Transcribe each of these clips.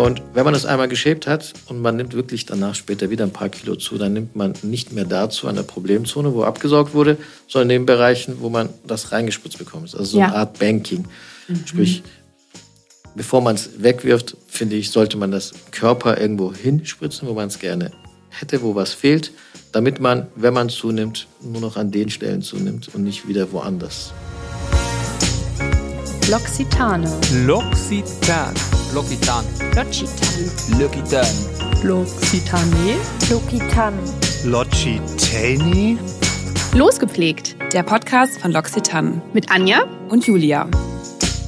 Und wenn man es einmal geschäbt hat und man nimmt wirklich danach später wieder ein paar Kilo zu, dann nimmt man nicht mehr dazu an der Problemzone, wo abgesaugt wurde, sondern in den Bereichen, wo man das reingespritzt bekommt. Also so ja. eine Art Banking. Mhm. Sprich, bevor man es wegwirft, finde ich, sollte man das Körper irgendwo hinspritzen, wo man es gerne hätte, wo was fehlt, damit man, wenn man zunimmt, nur noch an den Stellen zunimmt und nicht wieder woanders. L'Occitane. L'Occitane. L'Occitane. L'Occitane. L'Occitane. L'Occitane. L'Occitane. L'Occitane. Losgepflegt. Der Podcast von L'Occitane. Mit Anja und Julia.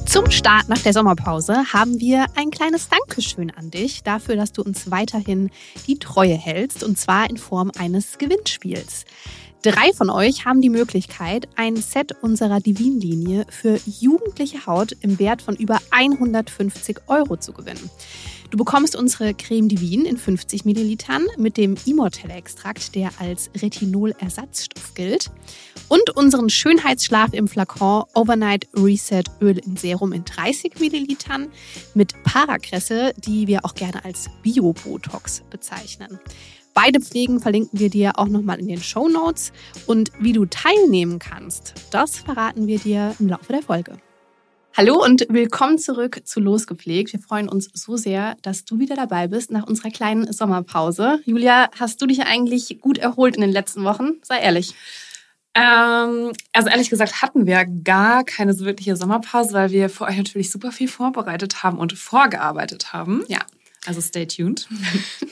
Zum Start nach der Sommerpause haben wir ein kleines Dankeschön an dich dafür, dass du uns weiterhin die Treue hältst und zwar in Form eines Gewinnspiels. Drei von euch haben die Möglichkeit, ein Set unserer Divin-Linie für jugendliche Haut im Wert von über 150 Euro zu gewinnen. Du bekommst unsere Creme Divin in 50 Millilitern mit dem Immortelle-Extrakt, der als Retinol-Ersatzstoff gilt. Und unseren Schönheitsschlaf im Flakon Overnight Reset Öl in Serum in 30 Millilitern mit Parakresse, die wir auch gerne als Bio-Botox bezeichnen. Beide Pflegen verlinken wir dir auch nochmal in den Show Notes. Und wie du teilnehmen kannst, das verraten wir dir im Laufe der Folge. Hallo und willkommen zurück zu Losgepflegt. Wir freuen uns so sehr, dass du wieder dabei bist nach unserer kleinen Sommerpause. Julia, hast du dich eigentlich gut erholt in den letzten Wochen? Sei ehrlich. Ähm, also ehrlich gesagt hatten wir gar keine so wirkliche Sommerpause, weil wir für euch natürlich super viel vorbereitet haben und vorgearbeitet haben. Ja. Also stay tuned.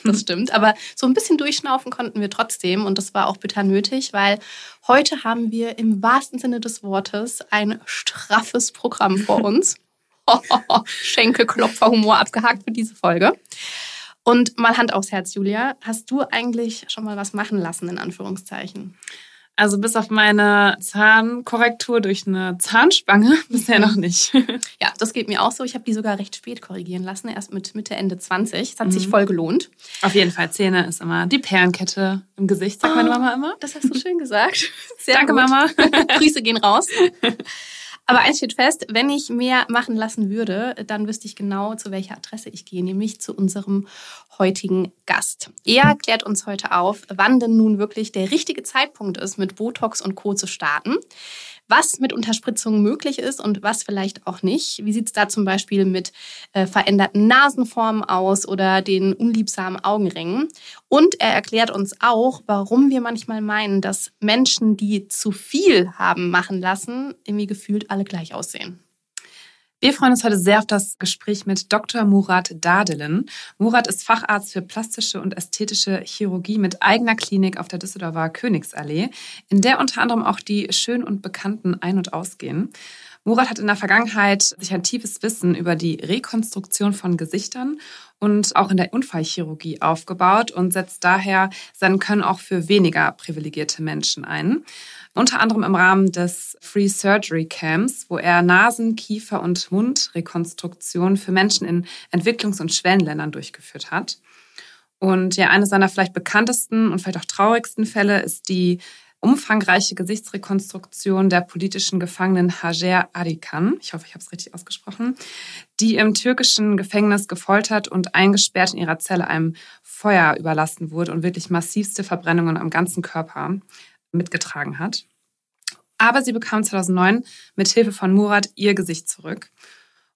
Das stimmt. Aber so ein bisschen durchschnaufen konnten wir trotzdem. Und das war auch bitter nötig, weil heute haben wir im wahrsten Sinne des Wortes ein straffes Programm vor uns. Schenkelklopferhumor abgehakt für diese Folge. Und mal Hand aufs Herz, Julia. Hast du eigentlich schon mal was machen lassen, in Anführungszeichen? Also bis auf meine Zahnkorrektur durch eine Zahnspange bisher noch nicht. Ja, das geht mir auch so. Ich habe die sogar recht spät korrigieren lassen, erst mit Mitte, Ende 20. Es hat mhm. sich voll gelohnt. Auf jeden Fall, Zähne ist immer die Perlenkette im Gesicht, sagt oh, meine Mama immer. Das hast du schön gesagt. Sehr Danke, gut. Mama. Grüße gehen raus. Aber eins steht fest, wenn ich mehr machen lassen würde, dann wüsste ich genau, zu welcher Adresse ich gehe, nämlich zu unserem heutigen Gast. Er klärt uns heute auf, wann denn nun wirklich der richtige Zeitpunkt ist, mit Botox und Co. zu starten was mit Unterspritzungen möglich ist und was vielleicht auch nicht. Wie sieht es da zum Beispiel mit äh, veränderten Nasenformen aus oder den unliebsamen Augenringen? Und er erklärt uns auch, warum wir manchmal meinen, dass Menschen, die zu viel haben machen lassen, irgendwie gefühlt alle gleich aussehen. Wir freuen uns heute sehr auf das Gespräch mit Dr. Murat Dadelen. Murat ist Facharzt für plastische und ästhetische Chirurgie mit eigener Klinik auf der Düsseldorfer Königsallee, in der unter anderem auch die schön und bekannten ein- und ausgehen. Murat hat in der Vergangenheit sich ein tiefes Wissen über die Rekonstruktion von Gesichtern und auch in der Unfallchirurgie aufgebaut und setzt daher sein Können auch für weniger privilegierte Menschen ein. Unter anderem im Rahmen des Free Surgery Camps, wo er Nasen-, Kiefer- und Mundrekonstruktion für Menschen in Entwicklungs- und Schwellenländern durchgeführt hat. Und ja, eines seiner vielleicht bekanntesten und vielleicht auch traurigsten Fälle ist die umfangreiche Gesichtsrekonstruktion der politischen Gefangenen Hajer Arikan, ich hoffe, ich habe es richtig ausgesprochen, die im türkischen Gefängnis gefoltert und eingesperrt in ihrer Zelle einem Feuer überlassen wurde und wirklich massivste Verbrennungen am ganzen Körper mitgetragen hat. Aber sie bekam 2009 mit Hilfe von Murat ihr Gesicht zurück.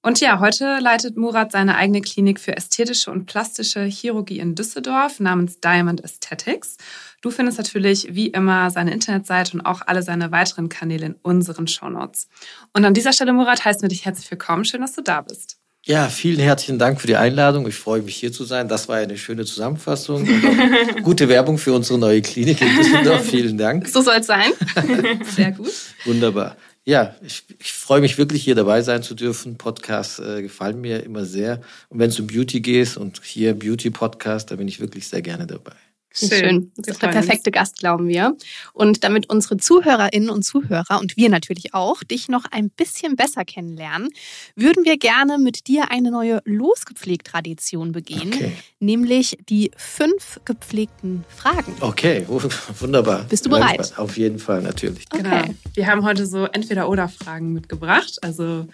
Und ja, heute leitet Murat seine eigene Klinik für ästhetische und plastische Chirurgie in Düsseldorf namens Diamond Aesthetics. Du findest natürlich wie immer seine Internetseite und auch alle seine weiteren Kanäle in unseren Shownotes. Und an dieser Stelle, Murat, heißen wir dich herzlich willkommen. Schön, dass du da bist. Ja, vielen herzlichen Dank für die Einladung. Ich freue mich hier zu sein. Das war eine schöne Zusammenfassung. gute Werbung für unsere neue Klinik in Düsseldorf. Vielen Dank. So soll es sein. Sehr gut. Wunderbar. Ja, ich, ich freue mich wirklich hier dabei sein zu dürfen. Podcasts äh, gefallen mir immer sehr. Und wenn es um Beauty geht und hier Beauty Podcast, da bin ich wirklich sehr gerne dabei. Schön. Schön. Das ist der perfekte Gast, glauben wir. Und damit unsere Zuhörerinnen und Zuhörer und wir natürlich auch dich noch ein bisschen besser kennenlernen, würden wir gerne mit dir eine neue Losgepflegt-Tradition begehen, okay. nämlich die fünf gepflegten Fragen. Okay, wunderbar. Bist du bereit? Auf jeden Fall, natürlich. Okay. Genau. Wir haben heute so entweder oder Fragen mitgebracht, also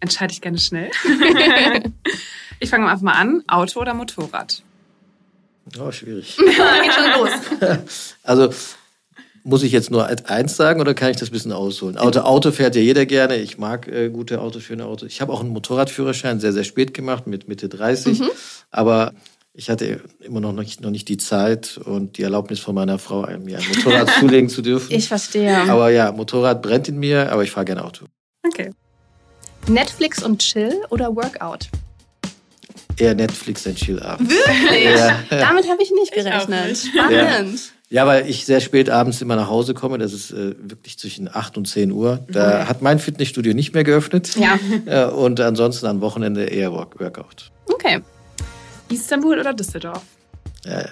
entscheide ich gerne schnell. Ich fange einfach mal an. Auto oder Motorrad? Oh, schwierig. Geht schon los. Also muss ich jetzt nur eins sagen oder kann ich das ein bisschen ausholen? Auto, Auto fährt ja jeder gerne. Ich mag äh, gute Autos, schöne Autos. Ich habe auch einen Motorradführerschein sehr, sehr spät gemacht, mit Mitte 30. Mhm. Aber ich hatte immer noch nicht, noch nicht die Zeit und die Erlaubnis von meiner Frau, mir ein Motorrad zulegen zu dürfen. Ich verstehe. Aber ja, Motorrad brennt in mir, aber ich fahre gerne Auto. Okay. Netflix und Chill oder Workout? Eher Netflix und Chill ab. Wirklich? Ja. Damit habe ich nicht gerechnet. Ich Spannend. Ja. ja. weil ich sehr spät abends immer nach Hause komme. Das ist äh, wirklich zwischen 8 und 10 Uhr. Da mhm. hat mein Fitnessstudio nicht mehr geöffnet. Ja. Äh, und ansonsten am Wochenende eher Workout. Okay. Istanbul oder Düsseldorf? Äh,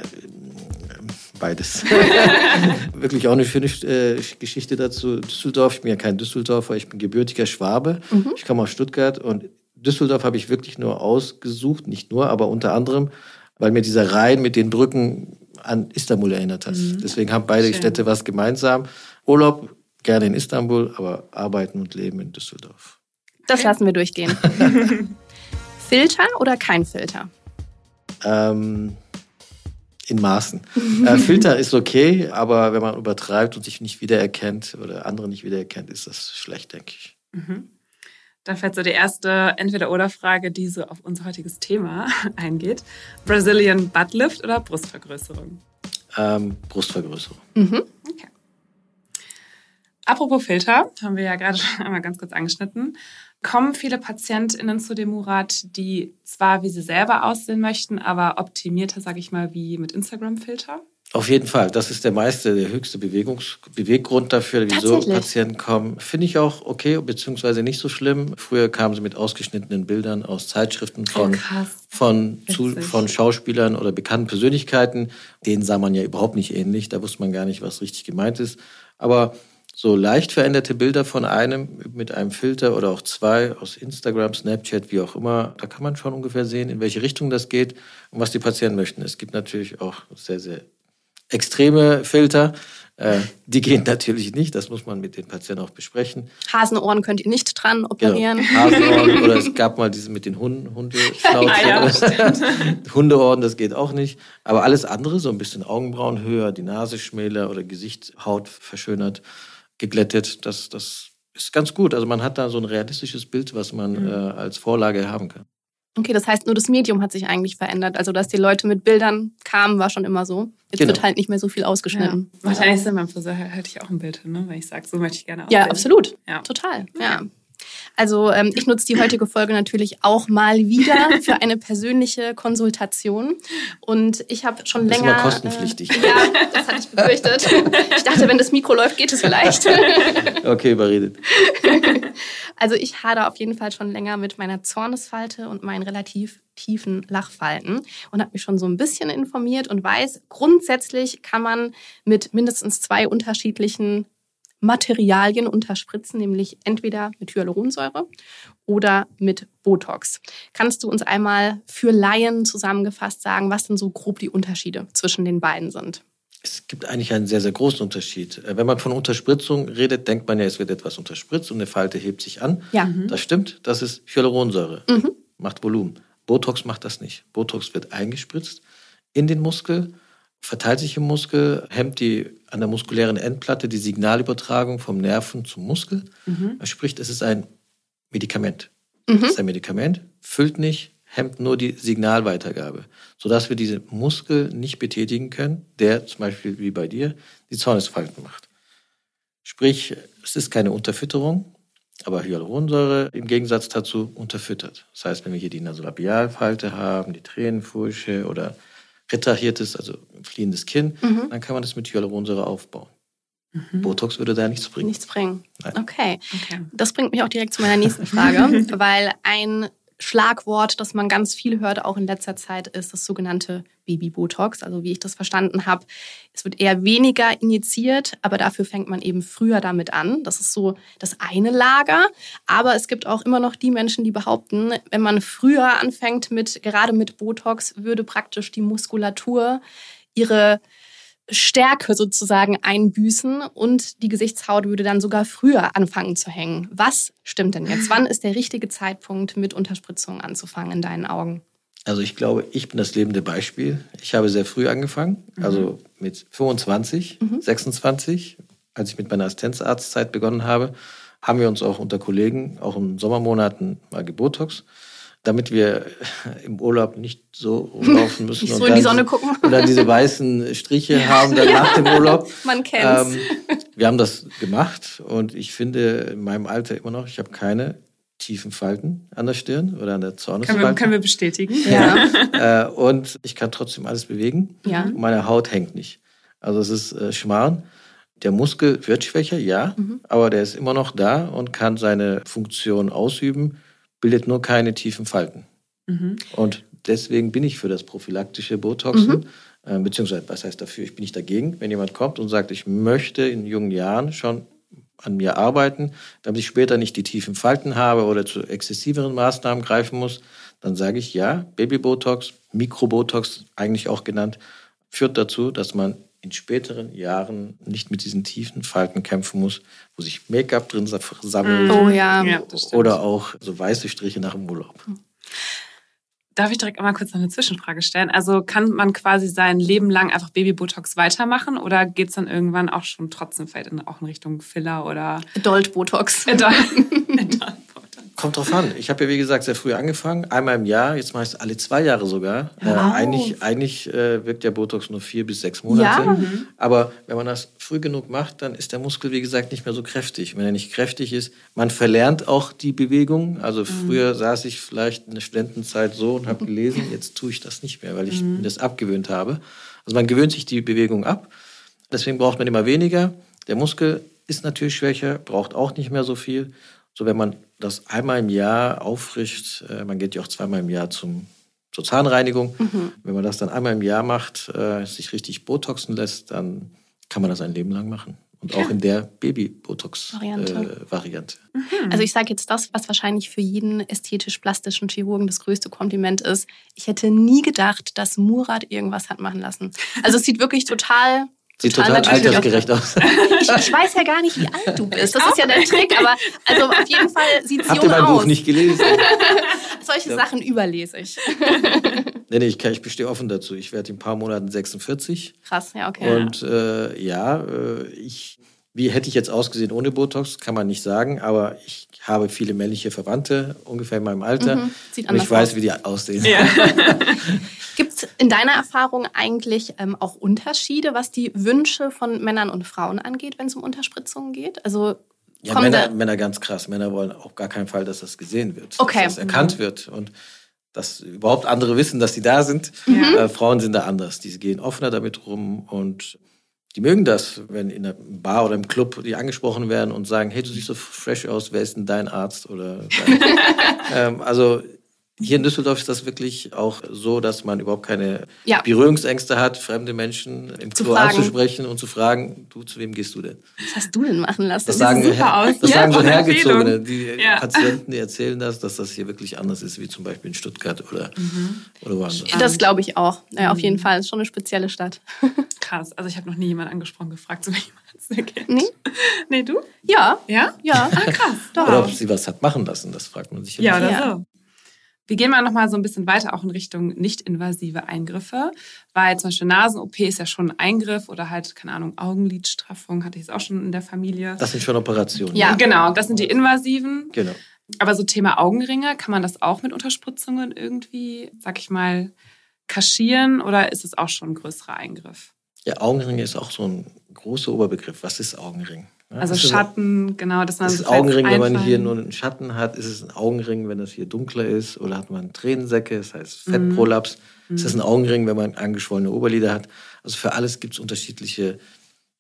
beides. Wirklich auch eine schöne äh, Geschichte dazu. Düsseldorf, ich bin ja kein Düsseldorfer, ich bin gebürtiger Schwabe. Mhm. Ich komme aus Stuttgart und Düsseldorf habe ich wirklich nur ausgesucht, nicht nur, aber unter anderem, weil mir dieser Rhein mit den Brücken an Istanbul erinnert hat. Mhm. Deswegen haben beide Schön. Städte was gemeinsam. Urlaub gerne in Istanbul, aber arbeiten und leben in Düsseldorf. Das lassen wir durchgehen. Filter oder kein Filter? Ähm, in Maßen. äh, Filter ist okay, aber wenn man übertreibt und sich nicht wiedererkennt oder andere nicht wiedererkennt, ist das schlecht, denke ich. Mhm. Dann fällt so die erste Entweder-Oder-Frage, die so auf unser heutiges Thema eingeht. Brazilian Buttlift oder Brustvergrößerung? Ähm, Brustvergrößerung. Mhm. Okay. Apropos Filter, haben wir ja gerade schon einmal ganz kurz angeschnitten kommen viele PatientInnen zu dem Murat, die zwar wie sie selber aussehen möchten, aber optimierter, sage ich mal, wie mit Instagram-Filter? Auf jeden Fall. Das ist der meiste, der höchste Bewegungs Beweggrund dafür, wieso Patienten kommen. Finde ich auch okay, beziehungsweise nicht so schlimm. Früher kamen sie mit ausgeschnittenen Bildern aus Zeitschriften von, oh, von, zu, von Schauspielern oder bekannten Persönlichkeiten. Denen sah man ja überhaupt nicht ähnlich. Da wusste man gar nicht, was richtig gemeint ist. Aber so leicht veränderte Bilder von einem mit einem Filter oder auch zwei aus Instagram, Snapchat, wie auch immer, da kann man schon ungefähr sehen, in welche Richtung das geht und was die Patienten möchten. Es gibt natürlich auch sehr, sehr extreme Filter. Äh, die gehen natürlich nicht, das muss man mit den Patienten auch besprechen. Hasenohren könnt ihr nicht dran operieren. Genau. Hasenohren oder es gab mal diese mit den Hunden, Hundeschnauzen. ja, Hundeohren, das geht auch nicht. Aber alles andere, so ein bisschen Augenbrauen höher, die Nase schmäler oder Gesichtshaut verschönert, geglättet. Das, das ist ganz gut. Also man hat da so ein realistisches Bild, was man mhm. äh, als Vorlage haben kann. Okay, das heißt, nur das Medium hat sich eigentlich verändert. Also, dass die Leute mit Bildern kamen, war schon immer so. Jetzt genau. wird halt nicht mehr so viel ausgeschnitten. Ja. Macht eigentlich Sinn, beim Friseur hätte ich auch ein Bild, ne? wenn ich sage, so möchte ich gerne aussehen. Ja, absolut. Ja. Total. Ja. Also ähm, ich nutze die heutige Folge natürlich auch mal wieder für eine persönliche Konsultation. Und ich habe schon das länger. Ist immer kostenpflichtig. Äh, ja, das hatte ich befürchtet. Ich dachte, wenn das Mikro läuft, geht es vielleicht. Okay, überredet. Also ich hadere auf jeden Fall schon länger mit meiner Zornesfalte und meinen relativ tiefen Lachfalten und habe mich schon so ein bisschen informiert und weiß, grundsätzlich kann man mit mindestens zwei unterschiedlichen Materialien unterspritzen, nämlich entweder mit Hyaluronsäure oder mit Botox. Kannst du uns einmal für Laien zusammengefasst sagen, was denn so grob die Unterschiede zwischen den beiden sind? Es gibt eigentlich einen sehr, sehr großen Unterschied. Äh, wenn man von Unterspritzung redet, denkt man ja, es wird etwas unterspritzt und eine Falte hebt sich an. Ja. Mhm. Das stimmt, das ist Hyaluronsäure, mhm. macht Volumen. Botox macht das nicht. Botox wird eingespritzt in den Muskel verteilt sich im Muskel, hemmt die an der muskulären Endplatte die Signalübertragung vom Nerven zum Muskel. Mhm. Sprich, es ist ein Medikament. Mhm. Es ist ein Medikament, füllt nicht, hemmt nur die Signalweitergabe, sodass wir diesen Muskel nicht betätigen können, der zum Beispiel wie bei dir die Zornesfalten macht. Sprich, es ist keine Unterfütterung, aber Hyaluronsäure im Gegensatz dazu unterfüttert. Das heißt, wenn wir hier die Nasolabialfalte haben, die Tränenfurche oder retrahiertes, also fliehendes Kinn, mhm. dann kann man das mit Hyaluronsäure aufbauen. Mhm. Botox würde da nichts bringen. Nichts bringen. Okay. okay. Das bringt mich auch direkt zu meiner nächsten Frage, weil ein Schlagwort, das man ganz viel hört, auch in letzter Zeit, ist das sogenannte Baby-Botox. Also wie ich das verstanden habe, es wird eher weniger injiziert, aber dafür fängt man eben früher damit an. Das ist so das eine Lager. Aber es gibt auch immer noch die Menschen, die behaupten, wenn man früher anfängt mit, gerade mit Botox, würde praktisch die Muskulatur ihre Stärke sozusagen einbüßen und die Gesichtshaut würde dann sogar früher anfangen zu hängen. Was stimmt denn jetzt? Wann ist der richtige Zeitpunkt, mit Unterspritzung anzufangen in deinen Augen? Also ich glaube, ich bin das lebende Beispiel. Ich habe sehr früh angefangen, mhm. also mit 25, mhm. 26, als ich mit meiner Assistenzarztzeit begonnen habe, haben wir uns auch unter Kollegen, auch in Sommermonaten, mal gebotox, damit wir im Urlaub nicht so rumlaufen müssen. nicht so in die Sonne gucken. Und dann diese weißen Striche haben dann nach dem Urlaub. Man kennt's. Ähm, wir haben das gemacht und ich finde in meinem Alter immer noch, ich habe keine tiefen Falten an der Stirn oder an der Zornesfalte. Können wir, können wir bestätigen. Ja. äh, und ich kann trotzdem alles bewegen. Ja. Und meine Haut hängt nicht. Also es ist äh, Schmarrn. Der Muskel wird schwächer, ja, mhm. aber der ist immer noch da und kann seine Funktion ausüben, bildet nur keine tiefen Falten. Mhm. Und deswegen bin ich für das prophylaktische Botoxen. Mhm. Äh, beziehungsweise, was heißt dafür? Ich bin nicht dagegen. Wenn jemand kommt und sagt, ich möchte in jungen Jahren schon an mir arbeiten, damit ich später nicht die tiefen Falten habe oder zu exzessiveren Maßnahmen greifen muss, dann sage ich ja, Babybotox, Mikrobotox eigentlich auch genannt, führt dazu, dass man in späteren Jahren nicht mit diesen tiefen Falten kämpfen muss, wo sich Make-up drin sammelt. Oh ja. ja oder auch so weiße Striche nach dem Urlaub. Darf ich direkt mal kurz noch eine Zwischenfrage stellen? Also kann man quasi sein Leben lang einfach Babybotox weitermachen oder geht es dann irgendwann auch schon trotzdem vielleicht in, auch in Richtung Filler oder Adult Botox? Adult. Kommt drauf an. Ich habe ja, wie gesagt, sehr früh angefangen. Einmal im Jahr, jetzt mache ich es alle zwei Jahre sogar. Äh, eigentlich eigentlich äh, wirkt der Botox nur vier bis sechs Monate. Ja. Mhm. Aber wenn man das früh genug macht, dann ist der Muskel, wie gesagt, nicht mehr so kräftig. Wenn er nicht kräftig ist, man verlernt auch die Bewegung. Also mhm. früher saß ich vielleicht in der Studentenzeit so und habe gelesen. Jetzt tue ich das nicht mehr, weil ich mhm. mir das abgewöhnt habe. Also man gewöhnt sich die Bewegung ab. Deswegen braucht man immer weniger. Der Muskel ist natürlich schwächer, braucht auch nicht mehr so viel. So, wenn man das einmal im Jahr auffrischt, äh, man geht ja auch zweimal im Jahr zum, zur Zahnreinigung, mhm. wenn man das dann einmal im Jahr macht, äh, sich richtig botoxen lässt, dann kann man das ein Leben lang machen. Und auch in der Baby-Botox-Variante. Äh, Variante. Mhm. Also ich sage jetzt das, was wahrscheinlich für jeden ästhetisch-plastischen Chirurgen das größte Kompliment ist. Ich hätte nie gedacht, dass Murat irgendwas hat machen lassen. Also es sieht wirklich total Sieht total, total altersgerecht aus. Ich, ich, weiß ja gar nicht, wie alt du bist. Das ist ja der Trick, aber also auf jeden Fall sieht es jung aus. Habt ihr mein Buch nicht gelesen? Solche ja. Sachen überlese ich. Nee, nee, ich, ich bestehe offen dazu. Ich werde in ein paar Monaten 46. Krass, ja, okay. Und äh, ja, äh, ich, wie hätte ich jetzt ausgesehen ohne Botox, kann man nicht sagen, aber ich habe viele männliche Verwandte, ungefähr in meinem Alter. Mhm, sieht und ich weiß, aus. wie die aussehen. Ja. Gibt es in deiner Erfahrung eigentlich ähm, auch Unterschiede, was die Wünsche von Männern und Frauen angeht, wenn es um Unterspritzungen geht? Also ja, Männer, Männer ganz krass. Männer wollen auch gar keinen Fall, dass das gesehen wird, okay. dass das erkannt mhm. wird und dass überhaupt andere wissen, dass sie da sind. Mhm. Äh, Frauen sind da anders. Die gehen offener damit rum und die mögen das, wenn in einer Bar oder im Club die angesprochen werden und sagen, hey, du siehst so fresh aus, wer ist denn dein Arzt? Oder dein ähm, also hier in Düsseldorf ist das wirklich auch so, dass man überhaupt keine ja. Berührungsängste hat, fremde Menschen im Klo anzusprechen und zu fragen, du, zu wem gehst du denn? Was hast du denn machen lassen? Das, das sagen, super aus. Das ja, sagen so Hergezogene. Die ja. Patienten, die erzählen das, dass das hier wirklich anders ist, wie zum Beispiel in Stuttgart oder, mhm. oder woanders. Das glaube ich auch. Ja, auf jeden mhm. Fall. Es ist schon eine spezielle Stadt. Krass. Also ich habe noch nie jemanden angesprochen, gefragt, zu wem jemand kennt. Nee? Nee, du? Ja. Ja? Ja. Ah, krass. Doch. Oder ob sie was hat machen lassen, das fragt man sich ja. Ja, oder so. Wir gehen mal noch mal so ein bisschen weiter auch in Richtung nicht-invasive Eingriffe, weil zum Beispiel Nasen-OP ist ja schon ein Eingriff oder halt, keine Ahnung, Augenlidstraffung hatte ich es auch schon in der Familie. Das sind schon Operationen. Ja, genau, das sind die invasiven. Genau. Aber so Thema Augenringe, kann man das auch mit Unterspritzungen irgendwie, sag ich mal, kaschieren oder ist es auch schon ein größerer Eingriff? Ja, Augenringe ist auch so ein großer Oberbegriff. Was ist Augenring? Also Schatten, genau, dass man ist so Augenring, wenn man hier nur einen Schatten hat, ist es ein Augenring, wenn das hier dunkler ist, oder hat man Tränensäcke, das heißt mhm. Fettprolaps. Mhm. Ist das ein Augenring, wenn man angeschwollene Oberlider hat? Also für alles gibt es unterschiedliche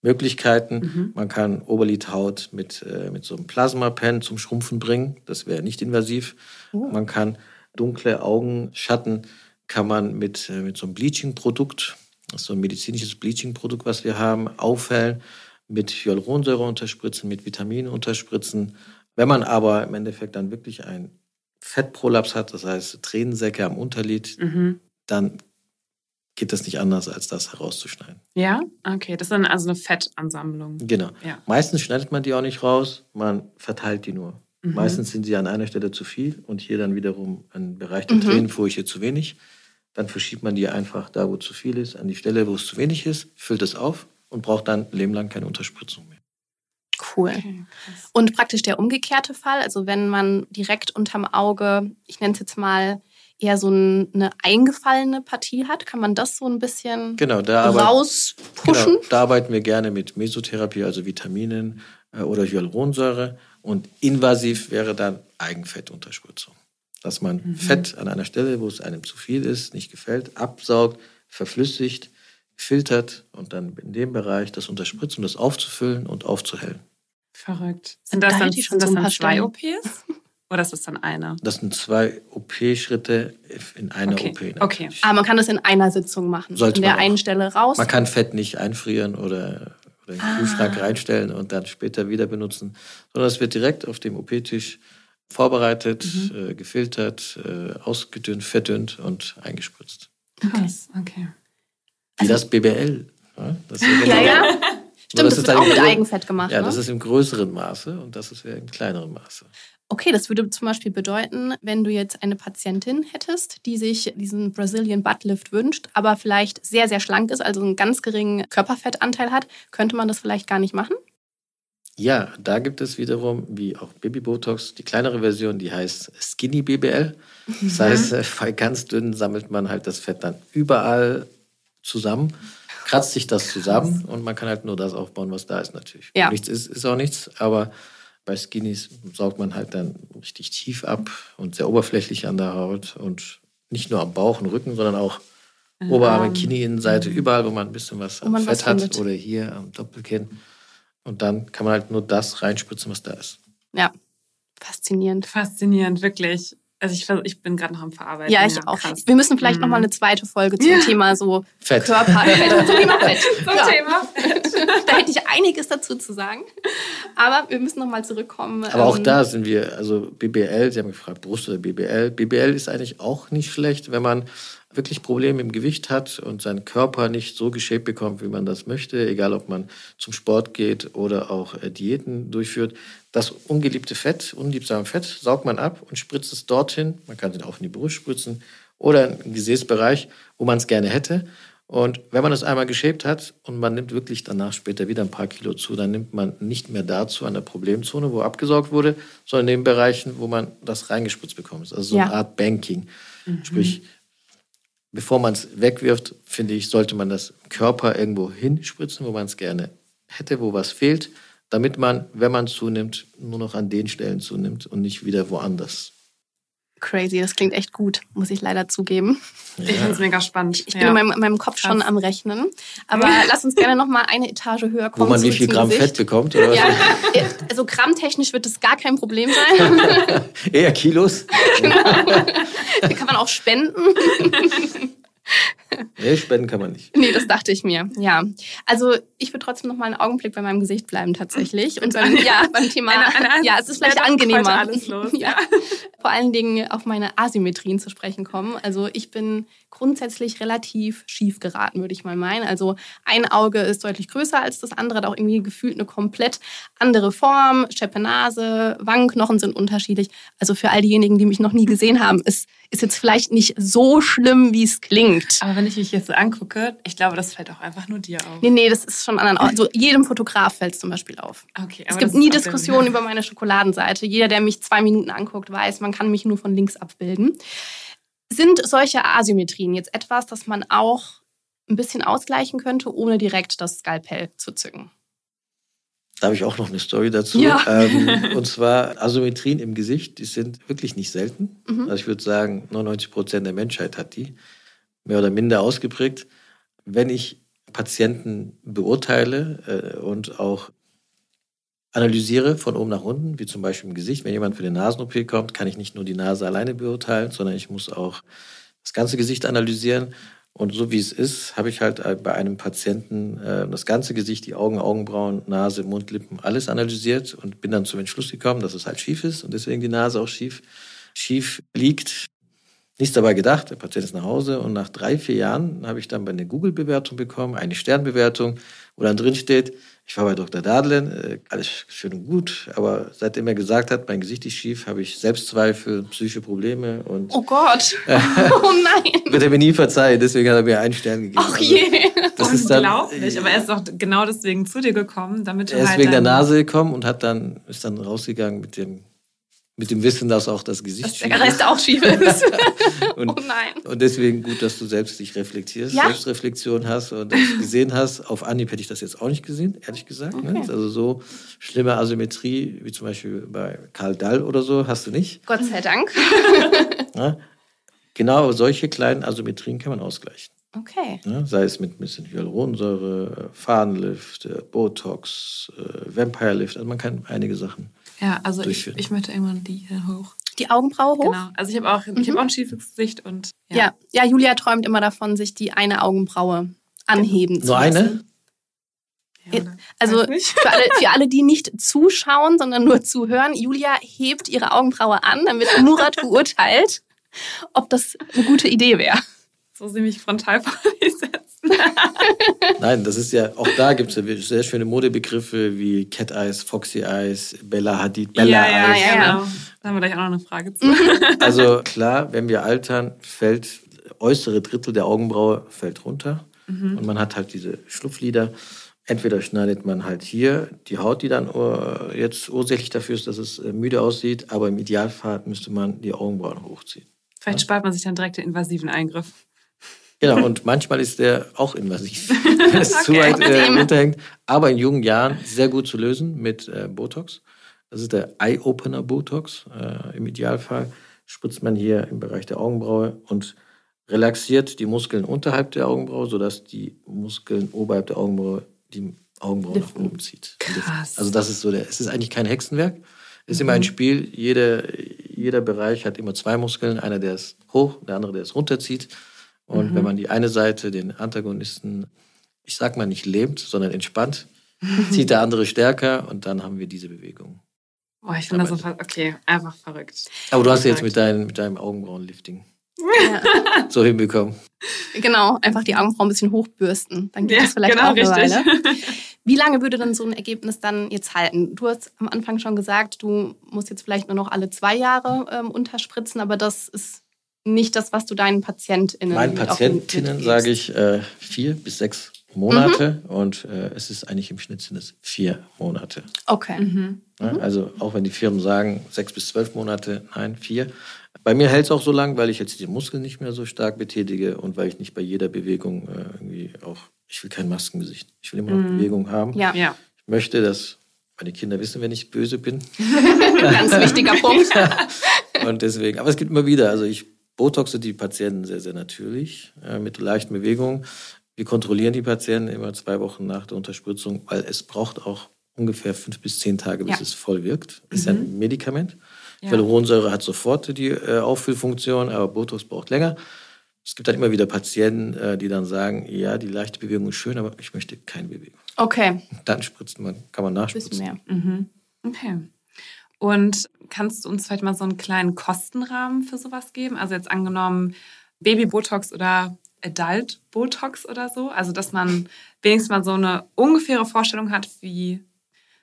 Möglichkeiten. Mhm. Man kann Oberlidhaut mit, äh, mit so einem Plasmapen zum Schrumpfen bringen. Das wäre nicht invasiv. Oh. Man kann dunkle Augenschatten kann man mit, äh, mit so einem Bleaching-Produkt, so ein medizinisches Bleaching-Produkt, was wir haben, aufhellen mit Hyaluronsäure unterspritzen, mit Vitaminen unterspritzen. Wenn man aber im Endeffekt dann wirklich einen Fettprolaps hat, das heißt Tränensäcke am Unterlid, mhm. dann geht das nicht anders, als das herauszuschneiden. Ja, okay. Das ist dann also eine Fettansammlung. Genau. Ja. Meistens schneidet man die auch nicht raus, man verteilt die nur. Mhm. Meistens sind sie an einer Stelle zu viel und hier dann wiederum ein Bereich der mhm. Tränenfurche zu wenig. Dann verschiebt man die einfach da, wo zu viel ist, an die Stelle, wo es zu wenig ist, füllt es auf und braucht dann ein Leben lang keine Unterspritzung mehr. Cool. Okay, und praktisch der umgekehrte Fall, also wenn man direkt unterm Auge, ich nenne es jetzt mal, eher so eine eingefallene Partie hat, kann man das so ein bisschen genau, da rauspushen? Genau, da arbeiten wir gerne mit Mesotherapie, also Vitaminen äh, oder Hyaluronsäure. Und invasiv wäre dann Eigenfettunterspritzung. Dass man mhm. Fett an einer Stelle, wo es einem zu viel ist, nicht gefällt, absaugt, verflüssigt, filtert und dann in dem Bereich das unterspritzt, um das aufzufüllen und aufzuhellen. Verrückt. Sind das dann, sind das dann zwei OPs? Oder ist das dann eine? Das sind zwei OP-Schritte in einer okay. OP. Natürlich. Okay. Aber man kann das in einer Sitzung machen. Sollte in der einen Stelle raus. Man kann Fett nicht einfrieren oder, oder in den ah. Kühlschrank reinstellen und dann später wieder benutzen, sondern es wird direkt auf dem OP-Tisch vorbereitet, mhm. äh, gefiltert, äh, ausgedünnt, verdünnt und eingespritzt. Okay. okay. Wie das BBL. Ja, das ja. ja. Stimmt, das, das wird auch mit Eigenfett gemacht. Ja, ne? das ist im größeren Maße und das ist ja im kleineren Maße. Okay, das würde zum Beispiel bedeuten, wenn du jetzt eine Patientin hättest, die sich diesen Brazilian Butt Lift wünscht, aber vielleicht sehr, sehr schlank ist, also einen ganz geringen Körperfettanteil hat, könnte man das vielleicht gar nicht machen? Ja, da gibt es wiederum, wie auch Baby Botox, die kleinere Version, die heißt Skinny BBL. Das heißt, äh, bei ganz dünnen sammelt man halt das Fett dann überall zusammen, kratzt sich das zusammen und man kann halt nur das aufbauen, was da ist natürlich. Ja. Nichts ist, ist auch nichts, aber bei Skinnies saugt man halt dann richtig tief ab und sehr oberflächlich an der Haut und nicht nur am Bauch und Rücken, sondern auch ähm, Oberarme, Knie, Innenseite, mhm. überall, wo man ein bisschen was Fett was hat oder hier am Doppelkinn. Und dann kann man halt nur das reinspritzen, was da ist. Ja, faszinierend. Faszinierend, wirklich. Also ich, ich bin gerade noch am Verarbeiten. Ja, ich ja, auch. Krass. Wir müssen vielleicht mhm. noch mal eine zweite Folge zum ja. Thema so Fett. Körperfett. zum Thema Fett. Zum ja. Thema Fett. da hätte ich einiges dazu zu sagen. Aber wir müssen noch mal zurückkommen. Aber auch ähm, da sind wir, also BBL, Sie haben gefragt, Brust oder BBL. BBL ist eigentlich auch nicht schlecht, wenn man wirklich Probleme im Gewicht hat und seinen Körper nicht so geschäbt bekommt, wie man das möchte, egal ob man zum Sport geht oder auch äh, Diäten durchführt. Das ungeliebte Fett, unliebsame Fett, saugt man ab und spritzt es dorthin. Man kann es auch in die Brust spritzen oder im Gesäßbereich, wo man es gerne hätte. Und wenn man es einmal geschäbt hat und man nimmt wirklich danach später wieder ein paar Kilo zu, dann nimmt man nicht mehr dazu an der Problemzone, wo abgesaugt wurde, sondern in den Bereichen, wo man das reingespritzt bekommt. Also so ja. eine Art Banking. Mhm. Sprich, bevor man es wegwirft, finde ich, sollte man das Körper irgendwo hinspritzen, wo man es gerne hätte, wo was fehlt, damit man, wenn man zunimmt, nur noch an den Stellen zunimmt und nicht wieder woanders. Crazy, das klingt echt gut, muss ich leider zugeben. Ja. Ich finde es mega spannend. Ich bin ja. in, meinem, in meinem Kopf schon am Rechnen. Aber lass uns gerne noch mal eine Etage höher kommen. Wo man wie viel Gramm Gesicht. Fett bekommt, oder? Ja, also grammtechnisch wird das gar kein Problem sein. Eher Kilos. Genau. Die kann man auch spenden. Nee, spenden kann man nicht. Nee, das dachte ich mir. Ja. Also ich würde trotzdem noch mal einen Augenblick bei meinem Gesicht bleiben tatsächlich. Und beim, ja, beim Thema, eine, eine, ja, es ist vielleicht angenehmer. Alles los, ja. Vor allen Dingen auf meine Asymmetrien zu sprechen kommen. Also ich bin grundsätzlich relativ schief geraten, würde ich mal meinen. Also ein Auge ist deutlich größer als das andere, hat auch irgendwie gefühlt eine komplett andere Form. Scheppe Nase, Wangenknochen sind unterschiedlich. Also für all diejenigen, die mich noch nie gesehen haben, ist, ist jetzt vielleicht nicht so schlimm, wie es klingt. Aber wenn ich mich jetzt so angucke, ich glaube, das fällt auch einfach nur dir auf. Nee, nee, das ist schon anderen. Also jedem Fotograf fällt es zum Beispiel auf. Okay, es gibt nie Diskussionen über meine Schokoladenseite. Jeder, der mich zwei Minuten anguckt, weiß, man kann mich nur von links abbilden. Sind solche Asymmetrien jetzt etwas, das man auch ein bisschen ausgleichen könnte, ohne direkt das Skalpell zu zücken? Da habe ich auch noch eine Story dazu. Ja. Ähm, und zwar Asymmetrien im Gesicht, die sind wirklich nicht selten. Mhm. Also ich würde sagen, 99 Prozent der Menschheit hat die, mehr oder minder ausgeprägt. Wenn ich Patienten beurteile äh, und auch analysiere von oben nach unten, wie zum Beispiel im Gesicht. Wenn jemand für den Nasen-OP kommt, kann ich nicht nur die Nase alleine beurteilen, sondern ich muss auch das ganze Gesicht analysieren. Und so wie es ist, habe ich halt äh, bei einem Patienten äh, das ganze Gesicht, die Augen, Augenbrauen, Nase, Mund, Lippen, alles analysiert und bin dann zum Entschluss gekommen, dass es halt schief ist und deswegen die Nase auch schief, schief liegt. Nichts dabei gedacht, der Patient ist nach Hause und nach drei, vier Jahren habe ich dann bei einer Google-Bewertung bekommen, eine Sternbewertung, wo dann drin steht, ich war bei Dr. Dadlen, äh, alles schön und gut, aber seitdem er gesagt hat, mein Gesicht ist schief, habe ich Selbstzweifel, psychische Probleme und. Oh Gott! oh nein! Wird er mir nie verzeihen, deswegen hat er mir einen Stern gegeben. Ach je! Also, das ist Unglaublich, aber er ist doch genau deswegen zu dir gekommen, damit du Er ist halt wegen der dann- Nase gekommen und hat dann, ist dann rausgegangen mit dem, mit dem Wissen, dass auch das Gesicht Dass der schief Rest auch schief ist. Und, oh nein. und deswegen gut, dass du selbst dich reflektierst, Ja. Selbstreflexion hast und das gesehen hast. Auf Anhieb hätte ich das jetzt auch nicht gesehen, ehrlich gesagt. Ne? Okay. Also so schlimme Asymmetrie, wie zum Beispiel bei Karl Dall oder so, hast du nicht. Gott sei Dank. Ne? Genau solche kleinen Asymmetrien kann man ausgleichen. Okay. Ne? Sei es mit ein bisschen Hyaluronsäure, äh, Fadenlift, äh, Botox, äh, Vampire Lift. Also man kann einige Sachen. Ja, also ich, ich möchte irgendwann die hier hoch. Die Augenbraue hoch? Genau. Also ich habe auch, ich habe auch ein schiefes Gesicht und Ja. ja. Julia träumt immer davon, sich die eine Augenbraue anheben zu Nur lassen. eine? Ja, Also weiß nicht. für alle, für alle, die nicht zuschauen, sondern nur zuhören, Julia hebt ihre Augenbraue an, damit Murat beurteilt, ob das eine gute Idee wäre. so sie mich frontal vor. Nein, das ist ja, auch da gibt es ja sehr schöne Modebegriffe wie Cat Eyes, Foxy Eyes, Bella Hadid, Bella ja, ja, Eyes. ja, genau. ja. Da haben wir gleich auch noch eine Frage zu. Also klar, wenn wir altern, fällt äußere Drittel der Augenbraue fällt runter und man hat halt diese Schlupflider. Entweder schneidet man halt hier die Haut, die dann äh, jetzt ursächlich dafür ist, dass es äh, müde aussieht, aber im Idealfall müsste man die Augenbrauen hochziehen. Vielleicht spart man sich dann direkt den invasiven Eingriff. Genau, und manchmal ist der auch invasiv, wenn es zu Okay. weit äh, runterhängt. Aber in jungen Jahren sehr gut zu lösen mit äh, Botox. Das ist der Eye-Opener Botox. Äh, Im Idealfall spritzt man hier im Bereich der Augenbraue und relaxiert die Muskeln unterhalb der Augenbraue, sodass die Muskeln oberhalb der Augenbraue die Augenbraue nach Liften. oben zieht. Krass. Also das ist so der, es ist eigentlich kein Hexenwerk. Es ist immer ein Spiel. Jeder, jeder Bereich hat immer zwei Muskeln. Einer, der es hoch, der andere, der es runterzieht. Und wenn man die eine Seite, den Antagonisten, ich sag mal nicht lähmt, sondern entspannt, zieht der andere stärker und dann haben wir diese Bewegung. Boah, ich finde das so okay, einfach verrückt. Aber du hast jetzt Verrückt. mit, dein, mit deinem Augenbrauenlifting Ja. so hinbekommen. Genau, einfach die Augenbrauen ein bisschen hochbürsten. Dann geht das vielleicht genau, auch eine richtig. Weile. Wie lange würde denn so ein Ergebnis dann jetzt halten? Du hast am Anfang schon gesagt, du musst jetzt vielleicht nur noch alle zwei Jahre ähm, unterspritzen, aber das ist nicht das, was du deinen PatientInnen Meinen Patientinnen sage ich äh, vier bis sechs Monate Mhm. und äh, es ist eigentlich im Schnitt sind es vier Monate. Okay. Mhm. Ne? Also auch wenn die Firmen sagen sechs bis zwölf Monate, nein, vier. Bei mir hält es auch so lang, weil ich jetzt die Muskeln nicht mehr so stark betätige und weil ich nicht bei jeder Bewegung äh, irgendwie auch, ich will kein Maskengesicht. Ich will immer noch Mhm. Bewegung haben. Ja, Ja. Ich möchte, dass meine Kinder wissen, wenn ich böse bin. ganz wichtiger Punkt. Und deswegen, aber es gibt immer wieder, also ich botoxe die Patienten sehr, sehr natürlich, äh, mit leichten Bewegungen. Wir kontrollieren die Patienten immer zwei Wochen nach der Unterspritzung, weil es braucht auch ungefähr fünf bis zehn Tage, bis Ja. es voll wirkt. Ist ja ein Medikament. Ja. Hyaluronsäure hat sofort die äh, Auffüllfunktion, aber Botox braucht länger. Es gibt dann immer wieder Patienten, äh, die dann sagen, ja, die leichte Bewegung ist schön, aber ich möchte keine Bewegung. Okay, Dann spritzt man, kann man ein nachspritzen. bisschen mehr. Mhm. Okay. Und kannst du uns vielleicht mal so einen kleinen Kostenrahmen für sowas geben? Also jetzt angenommen Baby-Botox oder Adult-Botox oder so? Also dass man wenigstens mal so eine ungefähre Vorstellung hat, wie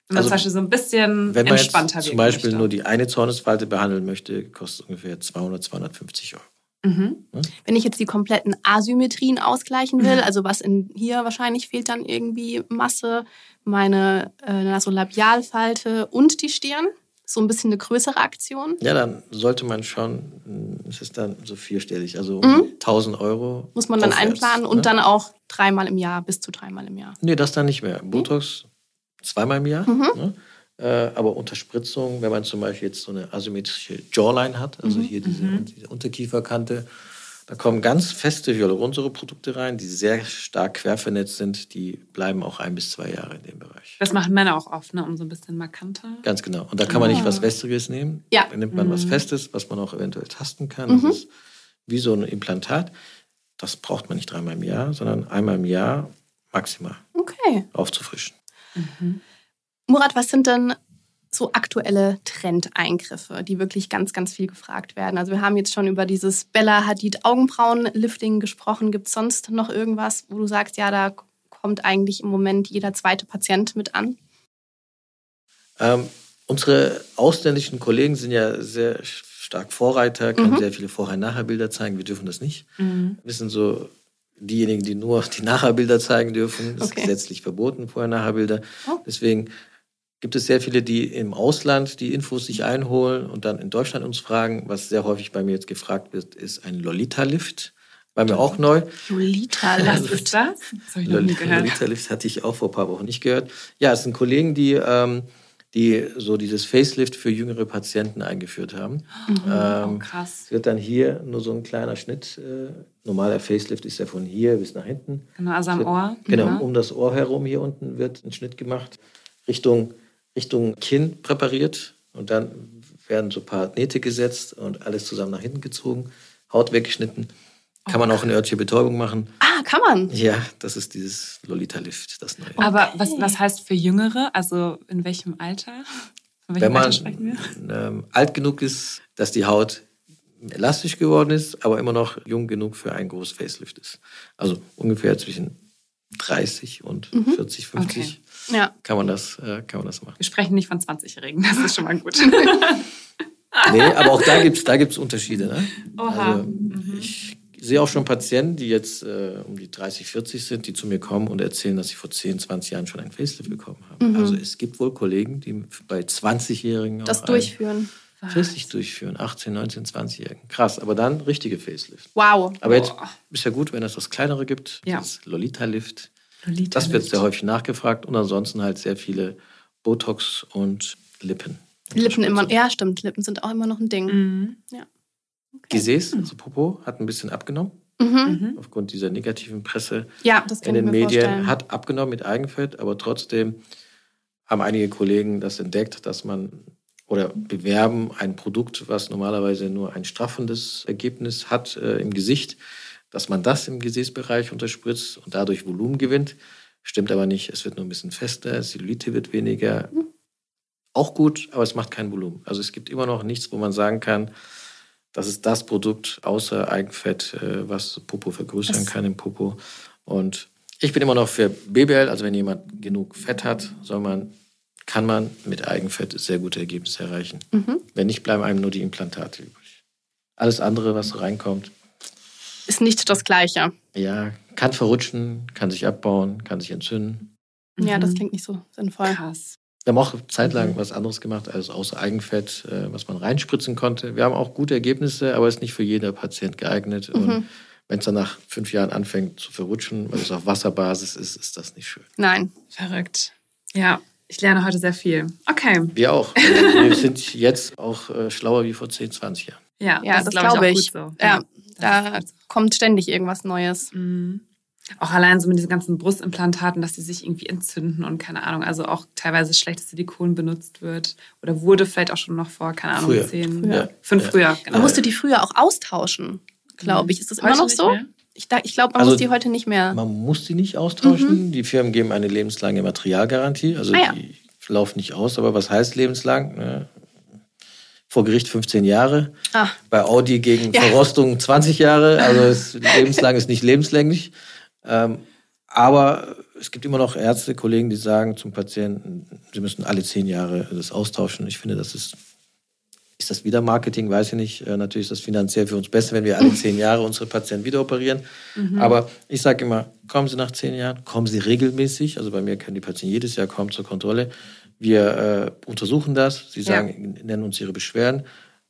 wenn man Also, zum Beispiel so ein bisschen Wenn man jetzt entspannter zum wirken Beispiel möchte. nur die eine Zornesfalte behandeln möchte, kostet ungefähr 200, 250 Euro. Mhm. Wenn ich jetzt die kompletten Asymmetrien ausgleichen will, also was in hier wahrscheinlich fehlt dann irgendwie Masse, meine äh, Nasolabialfalte und die Stirn, so ein bisschen eine größere Aktion. Ja, dann sollte man schon, mh, es ist dann so vierstellig, also Mhm. um 1000 Euro. Muss man dann aufwärts, einplanen und ne? dann auch dreimal im Jahr, bis zu dreimal im Jahr. Nee, das dann nicht mehr. Botox zweimal im Jahr. Mhm. Ne? Äh, aber Unterspritzung, wenn man zum Beispiel jetzt so eine asymmetrische Jawline hat, also Mhm. hier diese, diese Unterkieferkante, da kommen ganz feste Hyaluronsäureprodukte rein, die sehr stark quervernetzt sind. Die bleiben auch ein bis zwei Jahre in dem Bereich. Das machen Männer auch oft, ne? um so ein bisschen markanter. Ganz genau. Und da kann man nicht Ah. was Wässriges nehmen. Ja. Da nimmt man was Mhm. Festes, was man auch eventuell tasten kann. Mhm. Das ist wie so ein Implantat. Das braucht man nicht dreimal im Jahr, sondern einmal im Jahr maximal Okay. aufzufrischen. Mhm. Murat, was sind denn so aktuelle Trendeingriffe, die wirklich ganz, ganz viel gefragt werden. Also wir haben jetzt schon über dieses Bella Hadid Augenbrauenlifting gesprochen. Gibt es sonst noch irgendwas, wo du sagst, ja, da kommt eigentlich im Moment jeder zweite Patient mit an? Ähm, unsere ausländischen Kollegen sind ja sehr stark Vorreiter, können mhm. sehr viele Vorher-Nachher-Bilder zeigen. Wir dürfen das nicht. Mhm. Wir sind so diejenigen, die nur die Nachher-Bilder zeigen dürfen. Das okay. ist gesetzlich verboten, Vorher-Nachher-Bilder. Oh. Deswegen gibt es sehr viele, die im Ausland die Infos sich einholen und dann in Deutschland uns fragen. Was sehr häufig bei mir jetzt gefragt wird, ist ein Lolita-Lift. War mir auch neu. Lolita-Lift. Was ist das? das Lolita-Lift hatte ich auch vor ein paar Wochen nicht gehört. Ja, es sind Kollegen, die, ähm, die so dieses Facelift für jüngere Patienten eingeführt haben. Mhm. Ähm, oh, krass. Es wird dann hier nur so ein kleiner Schnitt. Äh, normaler Facelift ist ja von hier bis nach hinten. Genau, also am Ohr. Genau, ja. um das Ohr herum hier unten wird ein Schnitt gemacht. Richtung Richtung Kinn präpariert und dann werden so ein paar Nähte gesetzt und alles zusammen nach hinten gezogen, Haut weggeschnitten. Kann man auch eine örtliche Betäubung machen. Ah, kann man? Ja, das ist dieses Lolita-Lift, das neue. Aber was, was heißt für Jüngere? Also in welchem Alter? Wenn man ähm, alt genug ist, dass die Haut elastisch geworden ist, aber immer noch jung genug für ein großes Facelift ist. Also ungefähr zwischen 30 und mhm. 40, 50. Okay ja. kann, man das, äh, kann man das machen. Wir sprechen nicht von 20-Jährigen, das ist schon mal gut. nee, aber auch da gibt es da gibt's Unterschiede. Ne? Oha. Also, mhm. Ich sehe auch schon Patienten, die jetzt äh, um die 30, 40 sind, die zu mir kommen und erzählen, dass sie vor 10, 20 Jahren schon ein Facelift bekommen haben. Mhm. Also es gibt wohl Kollegen, die bei 20-Jährigen das durchführen. Facelift durchführen, 18, 19, 20-Jährigen. Krass, aber dann richtige Facelift. Wow. Aber jetzt ist ja gut, wenn es das kleinere gibt, ja. das Lolita-Lift. Lolita das wird sehr häufig nachgefragt und ansonsten halt sehr viele Botox und Lippen. Lippen immer, ja stimmt, Lippen sind auch immer noch ein Ding. Mhm. Ja. Okay. Gesäß, also Popo, hat ein bisschen abgenommen. Mhm. mhm. Aufgrund dieser negativen Presse ja, in den Medien vorstellen. hat abgenommen mit Eigenfett, aber trotzdem haben einige Kollegen das entdeckt, dass man oder bewerben ein Produkt, was normalerweise nur ein straffendes Ergebnis hat äh, im Gesicht, dass man das im Gesäßbereich unterspritzt und dadurch Volumen gewinnt. Stimmt aber nicht. Es wird nur ein bisschen fester, Cellulite wird weniger. Auch gut, aber es macht kein Volumen. Also es gibt immer noch nichts, wo man sagen kann, das ist das Produkt außer Eigenfett, äh, was Popo vergrößern das kann im Popo. Und ich bin immer noch für BBL, also wenn jemand genug Fett hat, soll man, kann man mit Eigenfett sehr gute Ergebnisse erreichen. Mhm. Wenn nicht, bleiben einem nur die Implantate übrig. Alles andere, was reinkommt, ist nicht das Gleiche. Ja, kann verrutschen, kann sich abbauen, kann sich entzünden. Ja, das mhm. klingt nicht so sinnvoll. Krass. Wir haben auch zeitlang was anderes gemacht als außer Eigenfett, äh, was man reinspritzen konnte. Wir haben auch gute Ergebnisse, aber es ist nicht für jeden Patient geeignet. Mhm. Und wenn es dann nach fünf Jahren anfängt zu verrutschen, weil es auf Wasserbasis ist, ist das nicht schön. Nein. Verrückt. Ja, ich lerne heute sehr viel. Okay. Wir auch. Wir sind jetzt auch äh, schlauer wie vor 10, 20 Jahren. Ja, ja das, das glaube ich. Glaub ich. So. Ja, da kommt ständig irgendwas Neues. Mhm. Auch allein so mit diesen ganzen Brustimplantaten, dass die sich irgendwie entzünden und keine Ahnung, also auch teilweise schlechtes Silikon benutzt wird oder wurde vielleicht auch schon noch vor, keine Ahnung, früher. zehn, früher. fünf ja. früher. Genau. Man musste die früher auch austauschen, glaube ich. Ist das immer noch so? Ich, ich glaube, man also, muss die heute nicht mehr. Man muss die nicht austauschen. Mhm. Die Firmen geben eine lebenslange Materialgarantie. Also ah, ja. die laufen nicht aus. Aber was heißt lebenslang? Ne? vor Gericht 15 Jahre. Ah. Bei Audi gegen ja. Verrostung 20 Jahre. Also es, lebenslang ist nicht lebenslänglich. Ähm, aber es gibt immer noch Ärzte, Kollegen, die sagen zum Patienten, sie müssen alle zehn Jahre das austauschen. Ich finde, das ist, ist das wieder Marketing, weiß ich nicht. Äh, natürlich ist das finanziell für uns besser, wenn wir alle zehn Jahre unsere Patienten wieder operieren. Mhm. Aber ich sage immer, kommen Sie nach zehn Jahren, kommen Sie regelmäßig. Also bei mir können die Patienten jedes Jahr kommen zur Kontrolle. Wir äh, untersuchen das. Sie sagen, ja. nennen uns Ihre Beschwerden.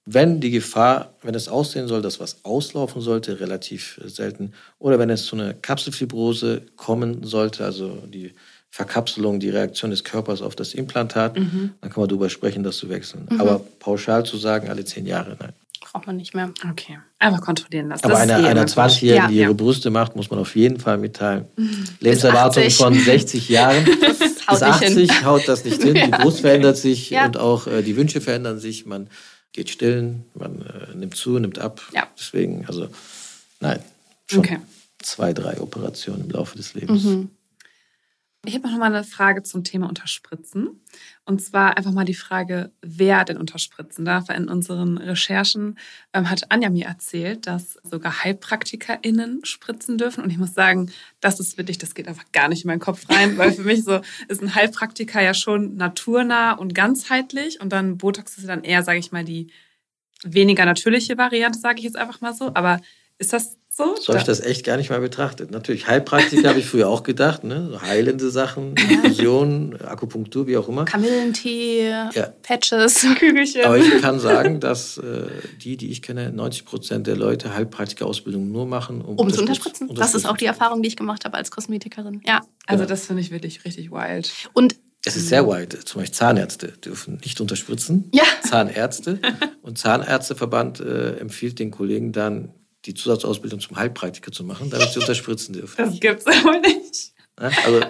Wenn die Gefahr, wenn es aussehen soll, dass was auslaufen sollte, relativ äh, selten, oder wenn es zu einer Kapselfibrose kommen sollte, also die Verkapselung, die Reaktion des Körpers auf das Implantat, mhm. dann kann man darüber sprechen, das zu wechseln. Mhm. Aber pauschal zu sagen, alle zehn Jahre, nein. Braucht man nicht mehr. Okay. Einfach kontrollieren lassen. Aber das einer, einer 20-Jährigen, ja, die ihre ja. Brüste macht, muss man auf jeden Fall mitteilen. Mhm. Lebenserwartung von 60 Jahren. Bis 80 hin. haut das nicht hin. Die Brust verändert sich ja. und auch äh, die Wünsche verändern sich. Man geht stillen, man äh, nimmt zu, nimmt ab. Ja. Deswegen, also nein, schon okay. zwei, drei Operationen im Laufe des Lebens. Mhm. Ich habe noch mal eine Frage zum Thema Unterspritzen. Und zwar einfach mal die Frage, wer denn unterspritzen darf. In unseren Recherchen ähm, hat Anja mir erzählt, dass sogar HeilpraktikerInnen spritzen dürfen. Und ich muss sagen, das ist wirklich, das geht einfach gar nicht in meinen Kopf rein, weil für mich so ist ein Heilpraktiker ja schon naturnah und ganzheitlich. Und dann Botox ist dann eher, sage ich mal, die weniger natürliche Variante, sage ich jetzt einfach mal so. Aber ist das so? So habe ich das echt gar nicht mal betrachtet. Natürlich, Heilpraktiker habe ich früher auch gedacht, ne? So heilende Sachen, Infusion, Akupunktur, wie auch immer. Kamillentee, ja. Patches, Kügelchen. Aber ich kann sagen, dass äh, die, die ich kenne, 90 Prozent der Leute Heilpraktika-Ausbildung nur machen, um, um zu unterspritzen. Das ist auch die Erfahrung, die ich gemacht habe als Kosmetikerin. Ja. Also das finde ich wirklich richtig wild. Und es ist sehr wide. Zum Beispiel Zahnärzte dürfen nicht unterspritzen. Ja. Zahnärzte. Und Zahnärzteverband äh, empfiehlt den Kollegen dann, die Zusatzausbildung zum Heilpraktiker zu machen, damit sie unterspritzen dürfen. Das gibt's aber nicht. Also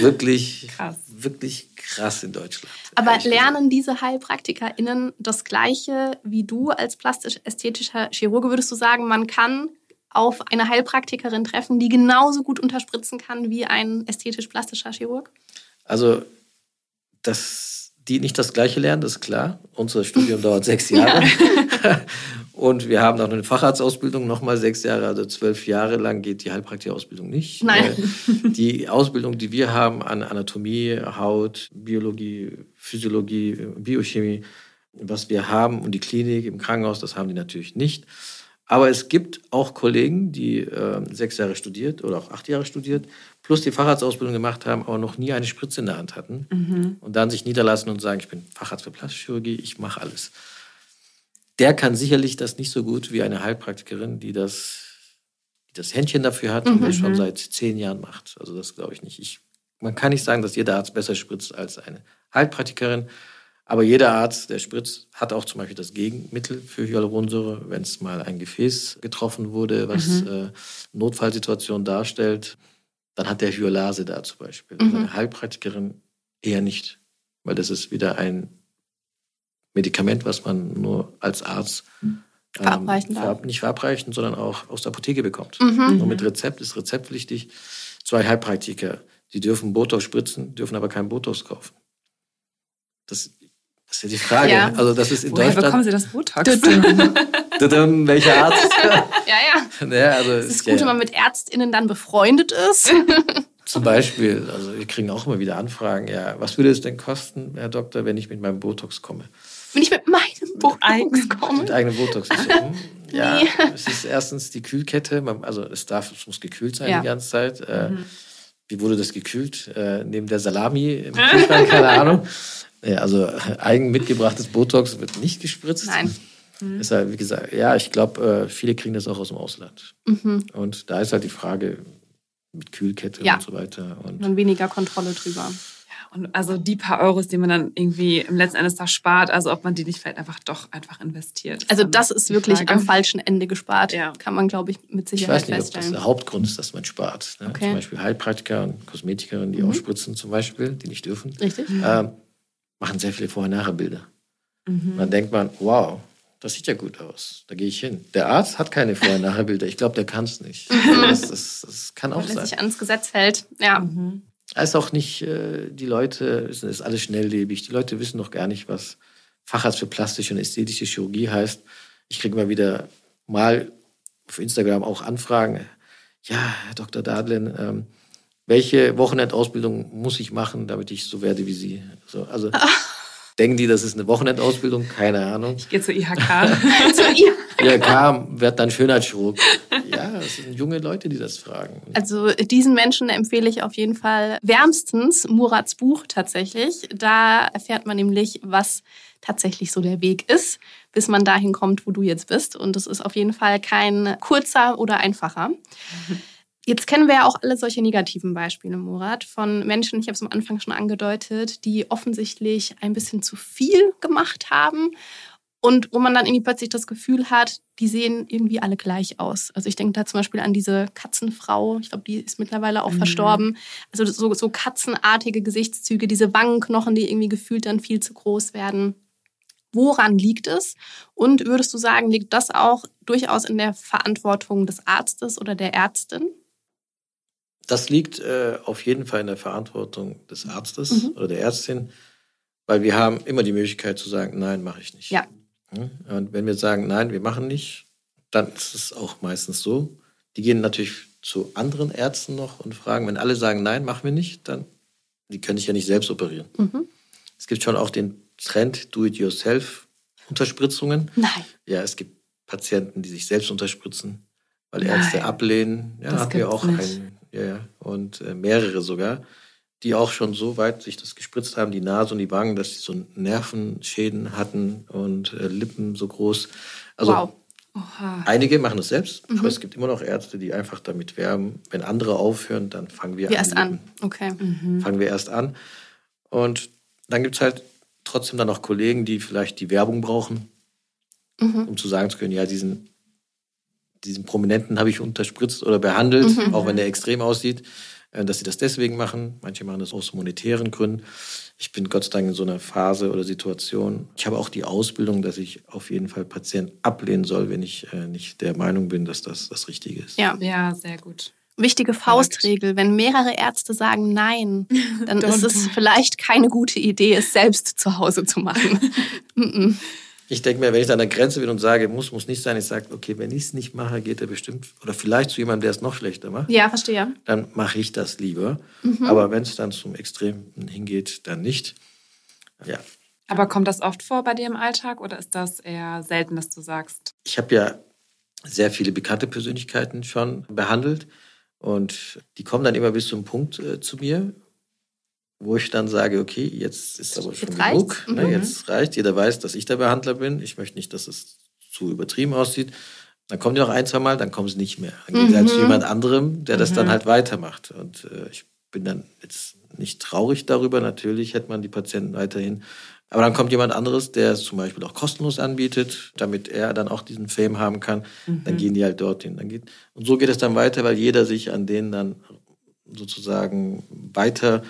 wirklich krass. wirklich krass in Deutschland. Aber lernen diese HeilpraktikerInnen das Gleiche wie du als plastisch-ästhetischer Chirurge? Würdest du sagen, man kann auf eine Heilpraktikerin treffen, die genauso gut unterspritzen kann wie ein ästhetisch-plastischer Chirurg? Also, dass die nicht das Gleiche lernen, das ist klar. Unser Studium dauert sechs Jahre. Und wir haben noch eine Facharztausbildung, nochmal sechs Jahre, also zwölf Jahre lang geht die Heilpraktikerausbildung nicht. Nein. Die Ausbildung, die wir haben an Anatomie, Haut, Biologie, Physiologie, Biochemie, was wir haben und die Klinik im Krankenhaus, das haben die natürlich nicht. Aber es gibt auch Kollegen, die äh, sechs Jahre studiert oder auch acht Jahre studiert, plus die Facharztausbildung gemacht haben, aber noch nie eine Spritze in der Hand hatten mhm. und dann sich niederlassen und sagen, ich bin Facharzt für Plastikchirurgie, ich mache alles der kann sicherlich das nicht so gut wie eine Heilpraktikerin, die das, die das Händchen dafür hat mhm. und das schon mhm. seit zehn Jahren macht. Also das glaube ich nicht. Ich, man kann nicht sagen, dass jeder Arzt besser spritzt als eine Heilpraktikerin. Aber jeder Arzt, der spritzt, hat auch zum Beispiel das Gegenmittel für Hyaluronsäure, wenn es mal ein Gefäß getroffen wurde, was mhm. äh, Notfallsituation darstellt. Dann hat der Hyalase da zum Beispiel. Mhm. Eine Heilpraktikerin eher nicht, weil das ist wieder ein Medikament, was man nur als Arzt ähm, verabreichen darf. nicht verabreichen, sondern auch aus der Apotheke bekommt. Mhm. Und mit Rezept ist rezeptpflichtig. Zwei Heilpraktiker, die dürfen Botox spritzen, dürfen aber kein Botox kaufen. Das, das ist ja die Frage. Ja. Also das ist in Woher Deutschland. bekommen Sie das Botox? Welcher Arzt? ja, ja. ja also, es ist gut, ja. wenn man mit ÄrztInnen dann befreundet ist. Zum Beispiel, also wir kriegen auch immer wieder Anfragen, ja, was würde es denn kosten, Herr Doktor, wenn ich mit meinem Botox komme? Wenn ich mit meinem Botox komme. Mit eigenem Botox. Ja, es ist erstens die Kühlkette. Also es darf, es muss gekühlt sein ja. die ganze Zeit. Äh, mhm. Wie wurde das gekühlt? Äh, neben der Salami im Kühlschrank, keine Ahnung. Also eigen mitgebrachtes Botox wird nicht gespritzt. Nein. Mhm. Deshalb, wie gesagt, ja, ich glaube, äh, viele kriegen das auch aus dem Ausland. Mhm. Und da ist halt die Frage mit Kühlkette ja. und so weiter. Und dann weniger Kontrolle drüber. Und also die paar Euros, die man dann irgendwie im letzten Endes da spart, also ob man die nicht vielleicht einfach doch einfach investiert. Also das ist wirklich Frage. am falschen Ende gespart, ja. kann man glaube ich mit Sicherheit feststellen. Ich weiß nicht, feststellen. ob das der Hauptgrund ist, dass man spart. Ne? Okay. Zum Beispiel Heilpraktiker und Kosmetikerinnen, die mhm. ausspritzen zum Beispiel, die nicht dürfen, Richtig. Äh, machen sehr viele Vorher-Nachher-Bilder. Mhm. Dann denkt man, wow, das sieht ja gut aus. Da gehe ich hin. Der Arzt hat keine Vorher-Nachher-Bilder. Ich glaube, der kann es nicht. Das, das, das, kann auch Weil sein. sich ans Gesetz hält. Ja. Mhm. Als auch nicht, äh, die Leute, es ist alles schnelllebig. Die Leute wissen noch gar nicht, was Facharzt für plastische und ästhetische Chirurgie heißt. Ich kriege mal wieder mal auf Instagram auch Anfragen. Ja, Herr Dr. Dadlen, ähm, welche Wochenendausbildung muss ich machen, damit ich so werde wie Sie? So, also denken die, das ist eine Wochenendausbildung? Keine Ahnung. Ich gehe zur IHK. zur IHK. IHK wird dann Schönheitschirurg. Ja, das sind junge Leute, die das fragen. Also diesen Menschen empfehle ich auf jeden Fall wärmstens Murats Buch tatsächlich. Da erfährt man nämlich, was tatsächlich so der Weg ist, bis man dahin kommt, wo du jetzt bist. Und es ist auf jeden Fall kein kurzer oder einfacher. Jetzt kennen wir ja auch alle solche negativen Beispiele, Murat, von Menschen, ich habe es am Anfang schon angedeutet, die offensichtlich ein bisschen zu viel gemacht haben und wo man dann irgendwie plötzlich das Gefühl hat, die sehen irgendwie alle gleich aus. Also ich denke da zum Beispiel an diese Katzenfrau, ich glaube, die ist mittlerweile auch mhm. verstorben. Also so, so katzenartige Gesichtszüge, diese Wangenknochen, die irgendwie gefühlt dann viel zu groß werden. Woran liegt es? Und würdest du sagen, liegt das auch durchaus in der Verantwortung des Arztes oder der Ärztin? Das liegt äh, auf jeden Fall in der Verantwortung des Arztes mhm. oder der Ärztin, weil wir haben immer die Möglichkeit zu sagen, nein, mache ich nicht. Ja. Und wenn wir sagen, nein, wir machen nicht, dann ist es auch meistens so. Die gehen natürlich zu anderen Ärzten noch und fragen, wenn alle sagen, nein, machen wir nicht, dann, die können sich ja nicht selbst operieren. Mhm. Es gibt schon auch den Trend Do-it-yourself-Unterspritzungen. Nein. Ja, es gibt Patienten, die sich selbst unterspritzen, weil Nein. Ärzte ablehnen. Ja, das haben wir auch einen, ja, und äh, mehrere sogar, die auch schon so weit sich das gespritzt haben, die Nase und die Wangen, dass sie so Nervenschäden hatten und äh, Lippen so groß. Also wow. Oha. Einige machen es selbst, mhm. aber es gibt immer noch Ärzte, die einfach damit werben, wenn andere aufhören, dann fangen wir, wir an. Erst an. Okay. Mhm. Fangen wir erst an. Und dann gibt es halt trotzdem dann noch Kollegen, die vielleicht die Werbung brauchen, mhm. um zu sagen zu können, ja, diesen, diesen Prominenten habe ich unterspritzt oder behandelt, mhm. auch wenn der extrem aussieht, äh, dass sie das deswegen machen. Manche machen das aus monetären Gründen. Ich bin Gott sei Dank in so einer Phase oder Situation. Ich habe auch die Ausbildung, dass ich auf jeden Fall Patienten ablehnen soll, wenn ich äh, nicht der Meinung bin, dass das das Richtige ist. Ja, ja sehr gut. Wichtige Faustregel, wenn mehrere Ärzte sagen Nein, dann ist es vielleicht keine gute Idee, es selbst zu Hause zu machen. Ich denke mir, wenn ich da an der Grenze bin und sage, muss, muss nicht sein, ich sage, okay, wenn ich es nicht mache, geht er bestimmt, oder vielleicht zu jemandem, der es noch schlechter macht. Ja, verstehe. Dann mache ich das lieber. Mhm. Aber wenn es dann zum Extrem hingeht, dann nicht. Ja. Aber kommt das oft vor bei dir im Alltag oder ist das eher selten, dass du sagst? Ich habe ja sehr viele bekannte Persönlichkeiten schon behandelt und die kommen dann immer bis zum Punkt äh, zu mir, wo ich dann sage, okay, jetzt ist aber schon jetzt genug, ne, mhm. jetzt reicht, jeder weiß, dass ich der Behandler bin, ich möchte nicht, dass es zu übertrieben aussieht. Dann kommen die noch ein, zwei Mal, dann kommen sie nicht mehr. Dann geht mhm. halt zu jemand anderem, der das dann mhm. halt weitermacht. Und äh, ich bin dann jetzt nicht traurig darüber. Natürlich hätte man die Patienten weiterhin. Aber dann kommt jemand anderes, der es zum Beispiel auch kostenlos anbietet, damit er dann auch diesen Fame haben kann. Mhm. Dann gehen die halt dorthin. Dann geht, und so geht es dann weiter, weil jeder sich an denen dann sozusagen weiter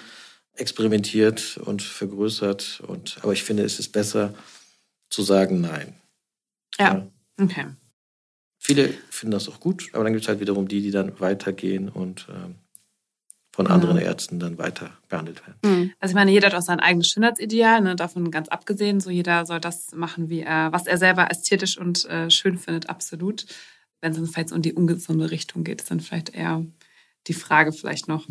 experimentiert und vergrößert. Und, aber ich finde, es ist besser zu sagen Nein. Ja, ja. okay. Viele finden das auch gut, aber dann gibt es halt wiederum die, die dann weitergehen und ähm, von anderen Ärzten dann weiter behandelt werden. Mhm. Also ich meine, jeder hat auch sein eigenes Schönheitsideal, ne? davon ganz abgesehen. So jeder soll das machen, wie er, was er selber ästhetisch und äh, schön findet, absolut. Wenn es vielleicht um die ungesunde Richtung geht, ist dann vielleicht eher die Frage vielleicht noch.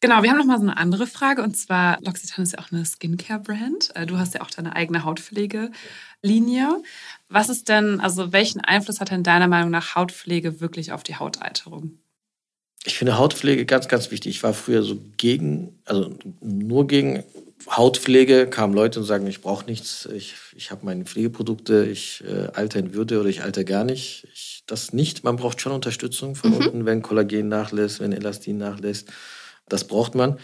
Genau, wir haben noch mal so eine andere Frage und zwar L'Occitane ist ja auch eine Skincare-Brand. Äh, du hast ja auch deine eigene Hautpflegelinie. Was ist denn, also welchen Einfluss hat denn deiner Meinung nach Hautpflege wirklich auf die Hautalterung? Ich finde Hautpflege ganz, ganz wichtig. Ich war früher so gegen, also nur gegen Hautpflege, kamen Leute und sagen, ich brauche nichts, ich, ich habe meine Pflegeprodukte, ich äh, alter in Würde oder ich alter gar nicht. Ich, das nicht. Man braucht schon Unterstützung von mhm. unten, wenn Kollagen nachlässt, wenn Elastin nachlässt das braucht man.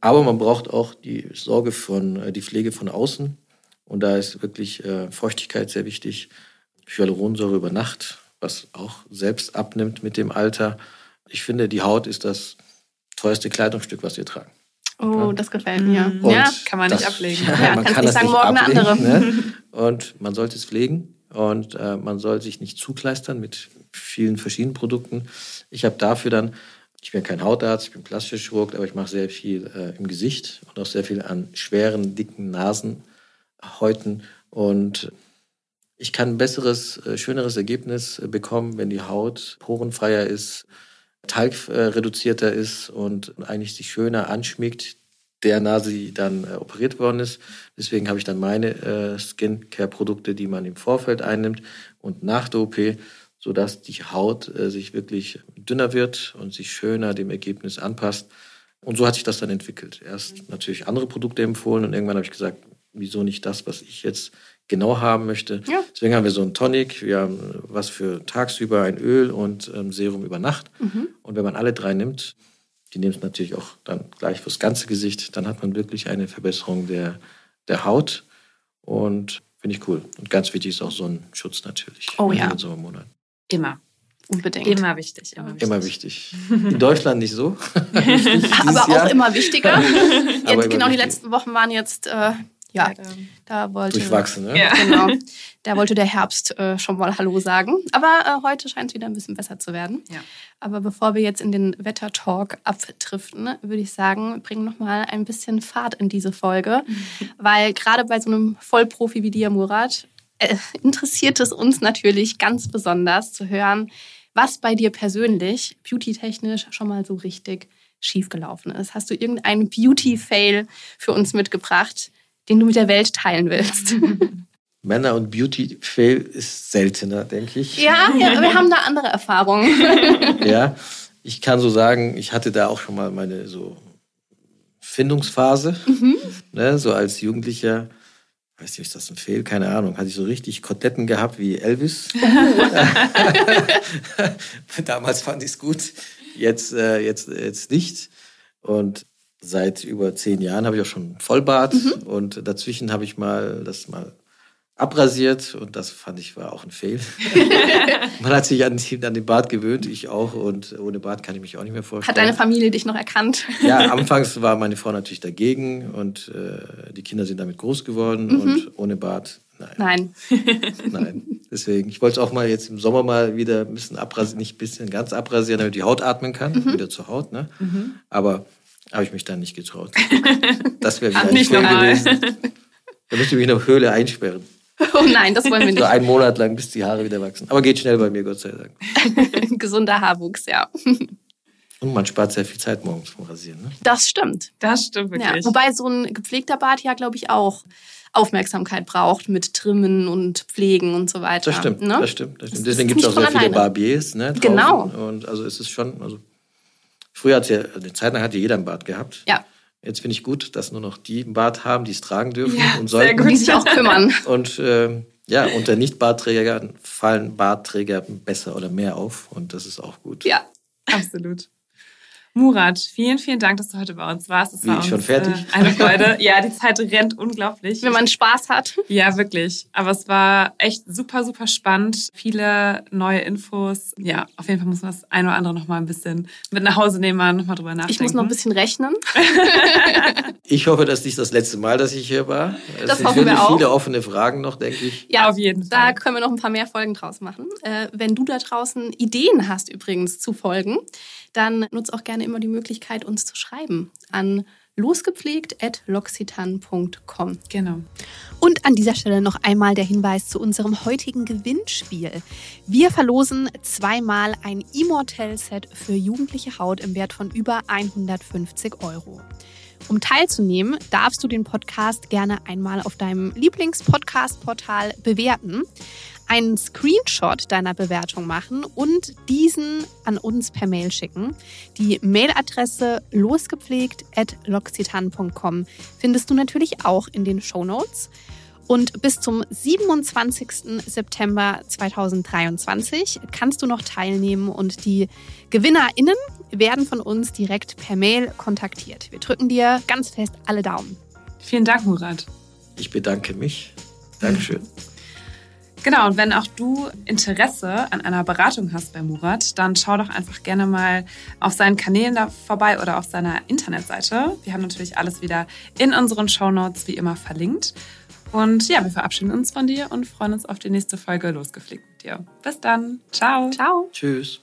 Aber man braucht auch die Sorge von, äh, die Pflege von außen. Und da ist wirklich äh, Feuchtigkeit sehr wichtig. Hyaluronsäure über Nacht, was auch selbst abnimmt mit dem Alter. Ich finde, die Haut ist das teuerste Kleidungsstück, was wir tragen. Oh, ja. das gefällt mir. Und ja, kann man nicht das, ablegen. Ja, ja man kann nicht sagen, nicht morgen ablegen, eine andere. Ne? Und man sollte es pflegen und äh, man soll sich nicht zukleistern mit vielen verschiedenen Produkten. Ich habe dafür dann ich bin kein Hautarzt, ich bin plastischer Chirurg, aber ich mache sehr viel äh, im Gesicht und auch sehr viel an schweren, dicken Nasenhäuten. Und ich kann ein besseres, äh, schöneres Ergebnis äh, bekommen, wenn die Haut porenfreier ist, talgreduzierter ist und eigentlich sich schöner anschmiegt der Nase, die dann äh, operiert worden ist. Deswegen habe ich dann meine äh, Skincare-Produkte, die man im Vorfeld einnimmt und nach der OP sodass die Haut äh, sich wirklich dünner wird und sich schöner dem Ergebnis anpasst. Und so hat sich das dann entwickelt. Erst natürlich andere Produkte empfohlen und irgendwann habe ich gesagt, wieso nicht das, was ich jetzt genau haben möchte. Ja. Deswegen haben wir so einen Tonic, wir haben was für tagsüber, ein Öl und ähm, Serum über Nacht. Mhm. Und wenn man alle drei nimmt, die nehmen es natürlich auch dann gleich fürs ganze Gesicht, dann hat man wirklich eine Verbesserung der, der Haut. Und finde ich cool. Und ganz wichtig ist auch so ein Schutz natürlich oh, ja. in den Sommermonaten. Immer. Unbedingt. Immer wichtig, immer wichtig. Immer wichtig. In Deutschland nicht so. Aber auch Jahr. immer wichtiger. Jetzt, genau, die letzten Wochen waren jetzt äh, Ja, da wollte. Durchwachsen, ne? Ja. Genau. Da wollte der Herbst äh, schon mal Hallo sagen. Aber äh, heute scheint es wieder ein bisschen besser zu werden. Ja. Aber bevor wir jetzt in den Wettertalk abdriften, würde ich sagen, bringen noch mal ein bisschen Fahrt in diese Folge. Mhm. Weil gerade bei so einem Vollprofi wie dir, Murat, äh, interessiert es uns natürlich ganz besonders zu hören, was bei dir persönlich beauty-technisch schon mal so richtig schiefgelaufen ist. Hast du irgendeinen Beauty-Fail für uns mitgebracht, den du mit der Welt teilen willst? Männer und Beauty-Fail ist seltener, denke ich. Ja, ja, wir haben da andere Erfahrungen. ja, ich kann so sagen, ich hatte da auch schon mal meine so Findungsphase. Mhm. Ne, so als Jugendlicher weiß nicht, ist das ein Fehl? Keine Ahnung. Hatte ich so richtig Koteletten gehabt wie Elvis. Damals fand ich es gut, jetzt, äh, jetzt, jetzt nicht. Und seit über zehn Jahren habe ich auch schon Vollbart. Mhm. Und dazwischen habe ich mal das mal abrasiert und das fand ich war auch ein Fehl. Man hat sich an, an, den Bart gewöhnt, ich auch und ohne Bart kann ich mich auch nicht mehr vorstellen. Hat deine Familie dich noch erkannt? Ja, anfangs war meine Frau natürlich dagegen und äh, die Kinder sind damit groß geworden mhm. und ohne Bart Nein. Nein. Nein. Deswegen, ich wollte es auch mal jetzt im Sommer mal wieder ein bisschen abrasieren, nicht ein bisschen ganz abrasieren, damit die Haut atmen kann, mhm. wieder zur Haut. Ne? Mhm. Aber habe ich mich dann nicht getraut. Das wäre wieder Ach, nicht gewesen. Da müsste ich mich in der Höhle einsperren. Oh nein, das wollen wir nicht. So einen Monat lang, bis die Haare wieder wachsen. Aber geht schnell bei mir, Gott sei Dank. Gesunder Haarwuchs, ja. Und man spart sehr viel Zeit morgens vom Rasieren. Ne? Das stimmt. Das stimmt wirklich. Ja, wobei so ein gepflegter Bart ja, glaube ich, auch Aufmerksamkeit braucht mit Trimmen und Pflegen und so weiter. Das stimmt, ne? das stimmt. Das stimmt. Deswegen gibt es auch sehr alleine. viele Barbiers. Ne, genau. Und also es ist schon, also früher hat ja, eine Zeit lang hatte jeder einen Bart gehabt. Ja. Jetzt finde ich gut, dass nur noch die einen Bart haben, die es tragen dürfen ja, und sollten. Gut. Die sich auch kümmern. Und äh, ja, unter Nicht-Bartträgern fallen Bartträger besser oder mehr auf und das ist auch gut. Ja, absolut. Murat, vielen, vielen Dank, dass du heute bei uns warst. Es Wie, war uns, schon fertig? Äh, eine Freude. ja, die Zeit rennt unglaublich. Wenn man Spaß hat. Ja, wirklich. Aber es war echt super, super spannend. Viele neue Infos. Ja, auf jeden Fall muss man das ein oder andere noch mal ein bisschen mit nach Hause nehmen, mal noch mal drüber nachdenken. Ich muss noch ein bisschen rechnen. ich hoffe, das ist nicht das letzte Mal, dass ich hier war. Es das sind hoffen wir auch. viele offene Fragen noch, denke ich. Ja, auf jeden Fall. Da können wir noch ein paar mehr Folgen draus machen. Äh, wenn du da draußen Ideen hast übrigens zu Folgen, dann nutze auch gerne immer die Möglichkeit, uns zu schreiben an losgepflegt.loxitan.com. Genau. Und an dieser Stelle noch einmal der Hinweis zu unserem heutigen Gewinnspiel. Wir verlosen zweimal ein Immortel-Set für jugendliche Haut im Wert von über 150 Euro. Um teilzunehmen, darfst du den Podcast gerne einmal auf deinem Lieblingspodcast-Portal bewerten einen Screenshot deiner Bewertung machen und diesen an uns per Mail schicken. Die Mailadresse losgepflegt.loxitan.com findest du natürlich auch in den Show Notes. Und bis zum 27. September 2023 kannst du noch teilnehmen und die GewinnerInnen werden von uns direkt per Mail kontaktiert. Wir drücken dir ganz fest alle Daumen. Vielen Dank, Murat. Ich bedanke mich. Dankeschön. Genau, und wenn auch du Interesse an einer Beratung hast bei Murat, dann schau doch einfach gerne mal auf seinen Kanälen da vorbei oder auf seiner Internetseite. Wir haben natürlich alles wieder in unseren Show Notes wie immer verlinkt. Und ja, wir verabschieden uns von dir und freuen uns auf die nächste Folge Losgeflickt mit dir. Bis dann. Ciao. Ciao. Tschüss.